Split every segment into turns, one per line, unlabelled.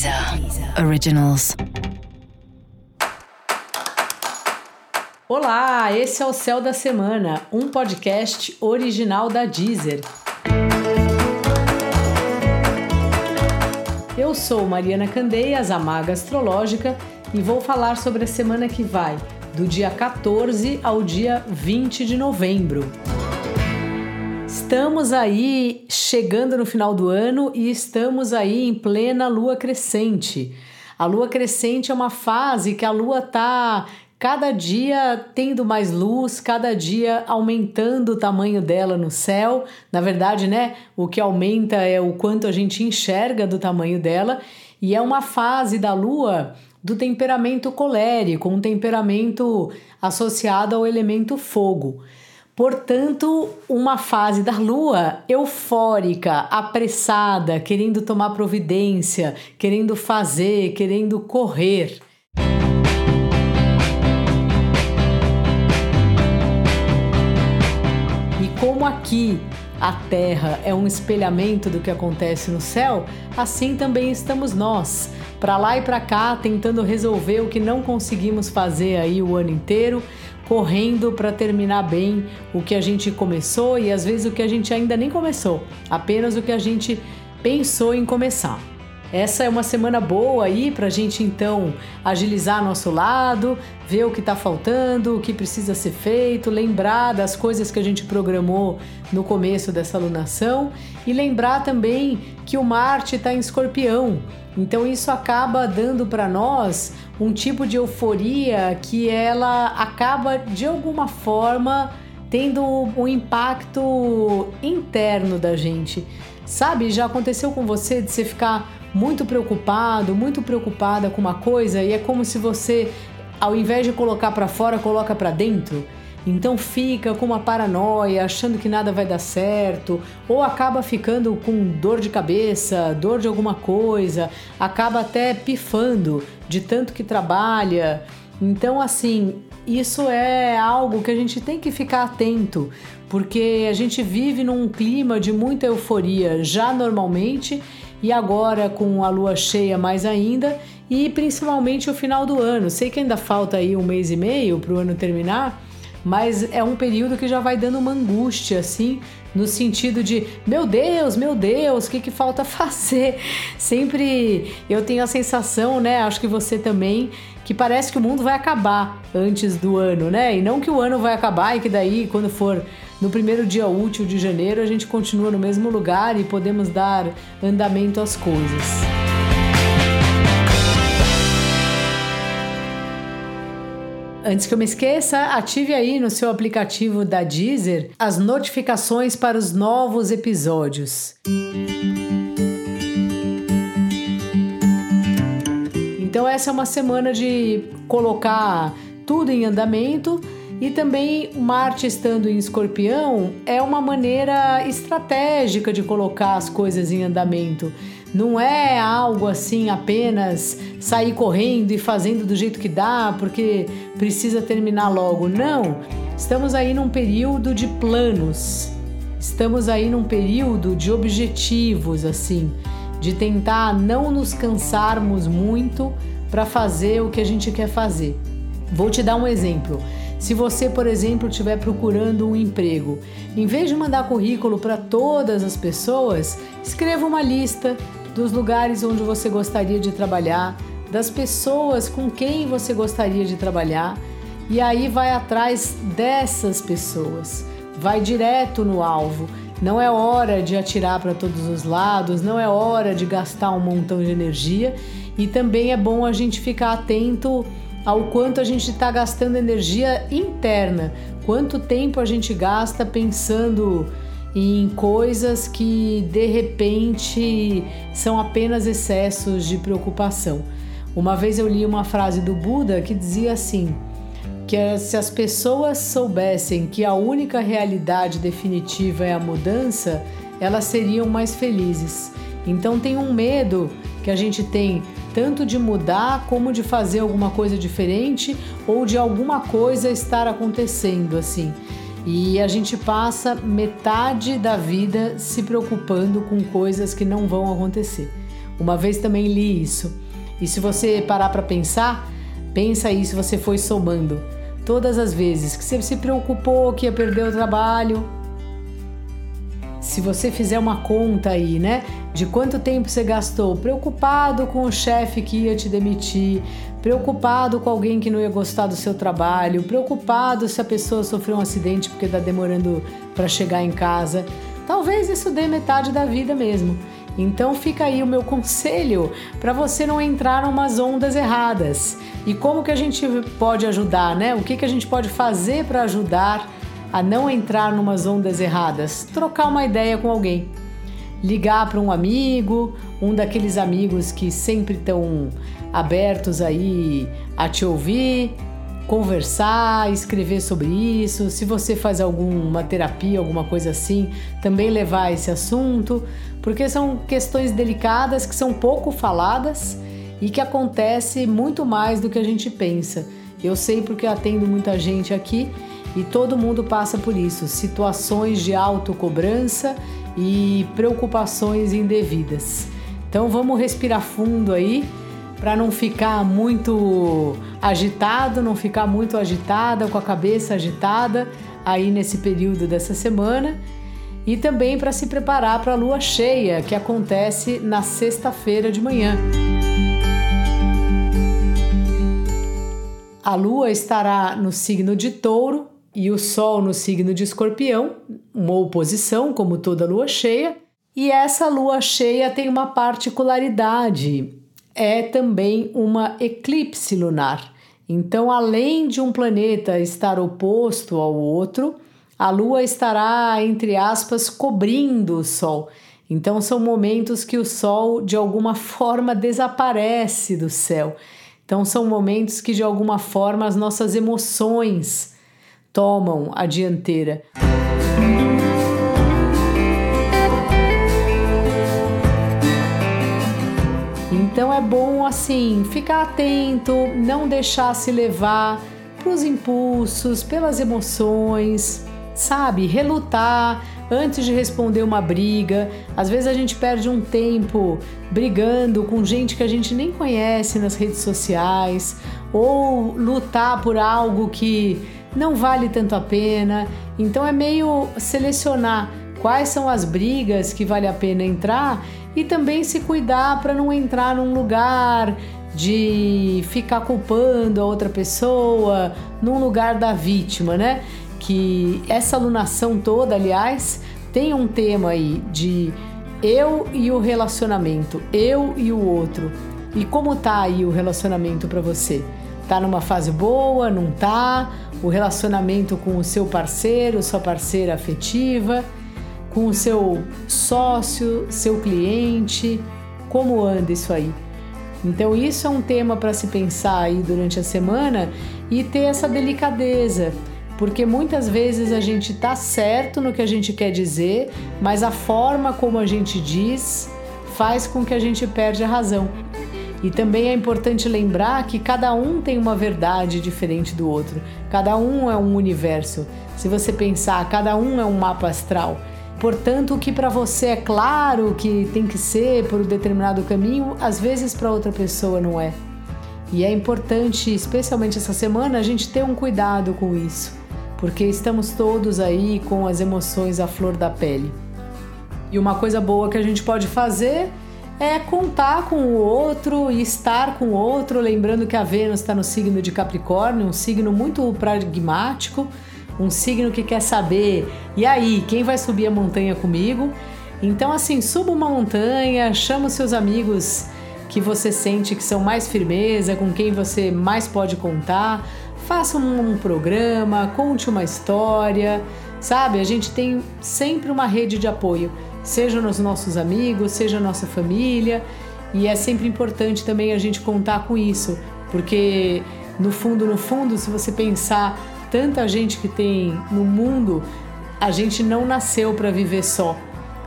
Deezer Originals.
Olá, esse é o Céu da Semana, um podcast original da Deezer. Eu sou Mariana Candeias, a maga astrológica, e vou falar sobre a semana que vai, do dia 14 ao dia 20 de novembro. Estamos aí chegando no final do ano e estamos aí em plena lua crescente. A lua crescente é uma fase que a lua tá cada dia tendo mais luz, cada dia aumentando o tamanho dela no céu. Na verdade, né, o que aumenta é o quanto a gente enxerga do tamanho dela, e é uma fase da lua do temperamento colérico, um temperamento associado ao elemento fogo. Portanto, uma fase da lua eufórica, apressada, querendo tomar providência, querendo fazer, querendo correr. E como aqui a Terra é um espelhamento do que acontece no céu, assim também estamos nós, para lá e para cá, tentando resolver o que não conseguimos fazer aí o ano inteiro, correndo para terminar bem o que a gente começou e às vezes o que a gente ainda nem começou, apenas o que a gente pensou em começar. Essa é uma semana boa aí para a gente então agilizar nosso lado, ver o que está faltando, o que precisa ser feito, lembrar das coisas que a gente programou no começo dessa alunação e lembrar também que o Marte está em Escorpião. Então isso acaba dando para nós um tipo de euforia que ela acaba de alguma forma tendo um impacto interno da gente. Sabe, já aconteceu com você de você ficar muito preocupado, muito preocupada com uma coisa e é como se você, ao invés de colocar para fora, coloca para dentro. Então fica com uma paranoia, achando que nada vai dar certo, ou acaba ficando com dor de cabeça, dor de alguma coisa, acaba até pifando de tanto que trabalha. Então, assim, isso é algo que a gente tem que ficar atento, porque a gente vive num clima de muita euforia já normalmente e agora com a lua cheia mais ainda e principalmente o final do ano. Sei que ainda falta aí um mês e meio para o ano terminar, mas é um período que já vai dando uma angústia assim, no sentido de meu Deus, meu Deus, o que, que falta fazer? Sempre eu tenho a sensação, né? Acho que você também, que parece que o mundo vai acabar antes do ano, né? E não que o ano vai acabar e que daí, quando for no primeiro dia útil de janeiro, a gente continua no mesmo lugar e podemos dar andamento às coisas. Antes que eu me esqueça, ative aí no seu aplicativo da Deezer as notificações para os novos episódios. Então, essa é uma semana de colocar tudo em andamento e também Marte estando em Escorpião é uma maneira estratégica de colocar as coisas em andamento. Não é algo assim apenas sair correndo e fazendo do jeito que dá porque precisa terminar logo. Não. Estamos aí num período de planos. Estamos aí num período de objetivos assim, de tentar não nos cansarmos muito para fazer o que a gente quer fazer. Vou te dar um exemplo. Se você, por exemplo, estiver procurando um emprego, em vez de mandar currículo para todas as pessoas, escreva uma lista dos lugares onde você gostaria de trabalhar, das pessoas com quem você gostaria de trabalhar e aí vai atrás dessas pessoas. Vai direto no alvo. Não é hora de atirar para todos os lados, não é hora de gastar um montão de energia e também é bom a gente ficar atento ao quanto a gente está gastando energia interna, quanto tempo a gente gasta pensando em coisas que de repente são apenas excessos de preocupação. Uma vez eu li uma frase do Buda que dizia assim: que se as pessoas soubessem que a única realidade definitiva é a mudança, elas seriam mais felizes. Então tem um medo que a gente tem tanto de mudar como de fazer alguma coisa diferente ou de alguma coisa estar acontecendo assim. E a gente passa metade da vida se preocupando com coisas que não vão acontecer. Uma vez também li isso. E se você parar para pensar, pensa aí se você foi somando todas as vezes que você se preocupou que ia perder o trabalho. Se você fizer uma conta aí, né, de quanto tempo você gastou preocupado com o chefe que ia te demitir, preocupado com alguém que não ia gostar do seu trabalho, preocupado se a pessoa sofreu um acidente porque está demorando para chegar em casa, talvez isso dê metade da vida mesmo. Então fica aí o meu conselho para você não entrar em umas ondas erradas. E como que a gente pode ajudar, né? O que, que a gente pode fazer para ajudar a não entrar em umas ondas erradas? Trocar uma ideia com alguém. Ligar para um amigo, um daqueles amigos que sempre estão abertos aí a te ouvir, conversar, escrever sobre isso. Se você faz alguma terapia, alguma coisa assim, também levar esse assunto, porque são questões delicadas que são pouco faladas e que acontece muito mais do que a gente pensa. Eu sei porque atendo muita gente aqui e todo mundo passa por isso, situações de autocobrança e preocupações indevidas. Então vamos respirar fundo aí para não ficar muito agitado, não ficar muito agitada, com a cabeça agitada aí nesse período dessa semana. E também para se preparar para a lua cheia, que acontece na sexta-feira de manhã. A lua estará no signo de Touro e o Sol no signo de Escorpião, uma oposição, como toda lua cheia. E essa lua cheia tem uma particularidade: é também uma eclipse lunar. Então, além de um planeta estar oposto ao outro, a lua estará, entre aspas, cobrindo o Sol. Então, são momentos que o Sol, de alguma forma, desaparece do céu. Então, são momentos que, de alguma forma, as nossas emoções tomam a dianteira. Então é bom assim ficar atento, não deixar se levar pelos impulsos, pelas emoções, sabe? Relutar antes de responder uma briga. Às vezes a gente perde um tempo brigando com gente que a gente nem conhece nas redes sociais, ou lutar por algo que não vale tanto a pena. Então é meio selecionar quais são as brigas que vale a pena entrar e também se cuidar para não entrar num lugar de ficar culpando a outra pessoa, num lugar da vítima, né? Que essa alunação toda, aliás, tem um tema aí de eu e o relacionamento, eu e o outro. E como tá aí o relacionamento para você? Tá numa fase boa, não tá? O relacionamento com o seu parceiro, sua parceira afetiva? Com o seu sócio, seu cliente, como anda isso aí. Então isso é um tema para se pensar aí durante a semana e ter essa delicadeza, porque muitas vezes a gente tá certo no que a gente quer dizer, mas a forma como a gente diz faz com que a gente perde a razão. E também é importante lembrar que cada um tem uma verdade diferente do outro. Cada um é um universo. Se você pensar, cada um é um mapa astral. Portanto, o que para você é claro que tem que ser por um determinado caminho, às vezes para outra pessoa não é. E é importante, especialmente essa semana, a gente ter um cuidado com isso, porque estamos todos aí com as emoções à flor da pele. E uma coisa boa que a gente pode fazer é contar com o outro e estar com o outro, lembrando que a Vênus está no signo de Capricórnio, um signo muito pragmático um signo que quer saber, e aí, quem vai subir a montanha comigo? Então, assim, suba uma montanha, chama os seus amigos que você sente que são mais firmeza, com quem você mais pode contar, faça um, um programa, conte uma história, sabe? A gente tem sempre uma rede de apoio, seja nos nossos amigos, seja nossa família, e é sempre importante também a gente contar com isso, porque no fundo, no fundo, se você pensar tanta gente que tem no mundo, a gente não nasceu para viver só.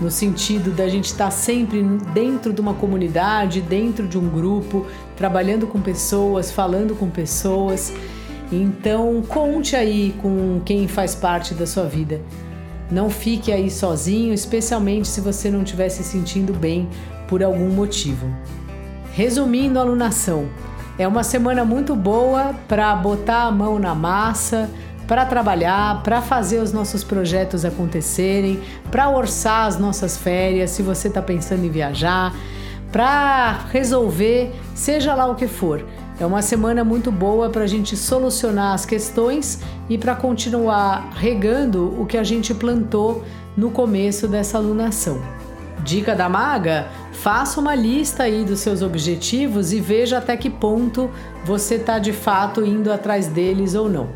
No sentido da gente estar tá sempre dentro de uma comunidade, dentro de um grupo, trabalhando com pessoas, falando com pessoas. Então, conte aí com quem faz parte da sua vida. Não fique aí sozinho, especialmente se você não estiver se sentindo bem por algum motivo. Resumindo a alunação, é uma semana muito boa para botar a mão na massa, para trabalhar, para fazer os nossos projetos acontecerem, para orçar as nossas férias, se você está pensando em viajar, para resolver, seja lá o que for. É uma semana muito boa para a gente solucionar as questões e para continuar regando o que a gente plantou no começo dessa alunação. Dica da maga: faça uma lista aí dos seus objetivos e veja até que ponto você está de fato indo atrás deles ou não.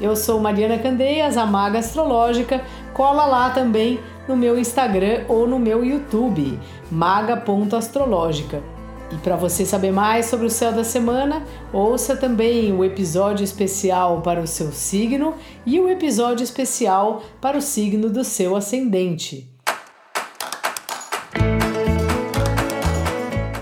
Eu sou Mariana Candeias, a maga astrológica. Cola lá também no meu Instagram ou no meu YouTube, maga.astrológica. E para você saber mais sobre o céu da semana, ouça também o episódio especial para o seu signo e o episódio especial para o signo do seu ascendente.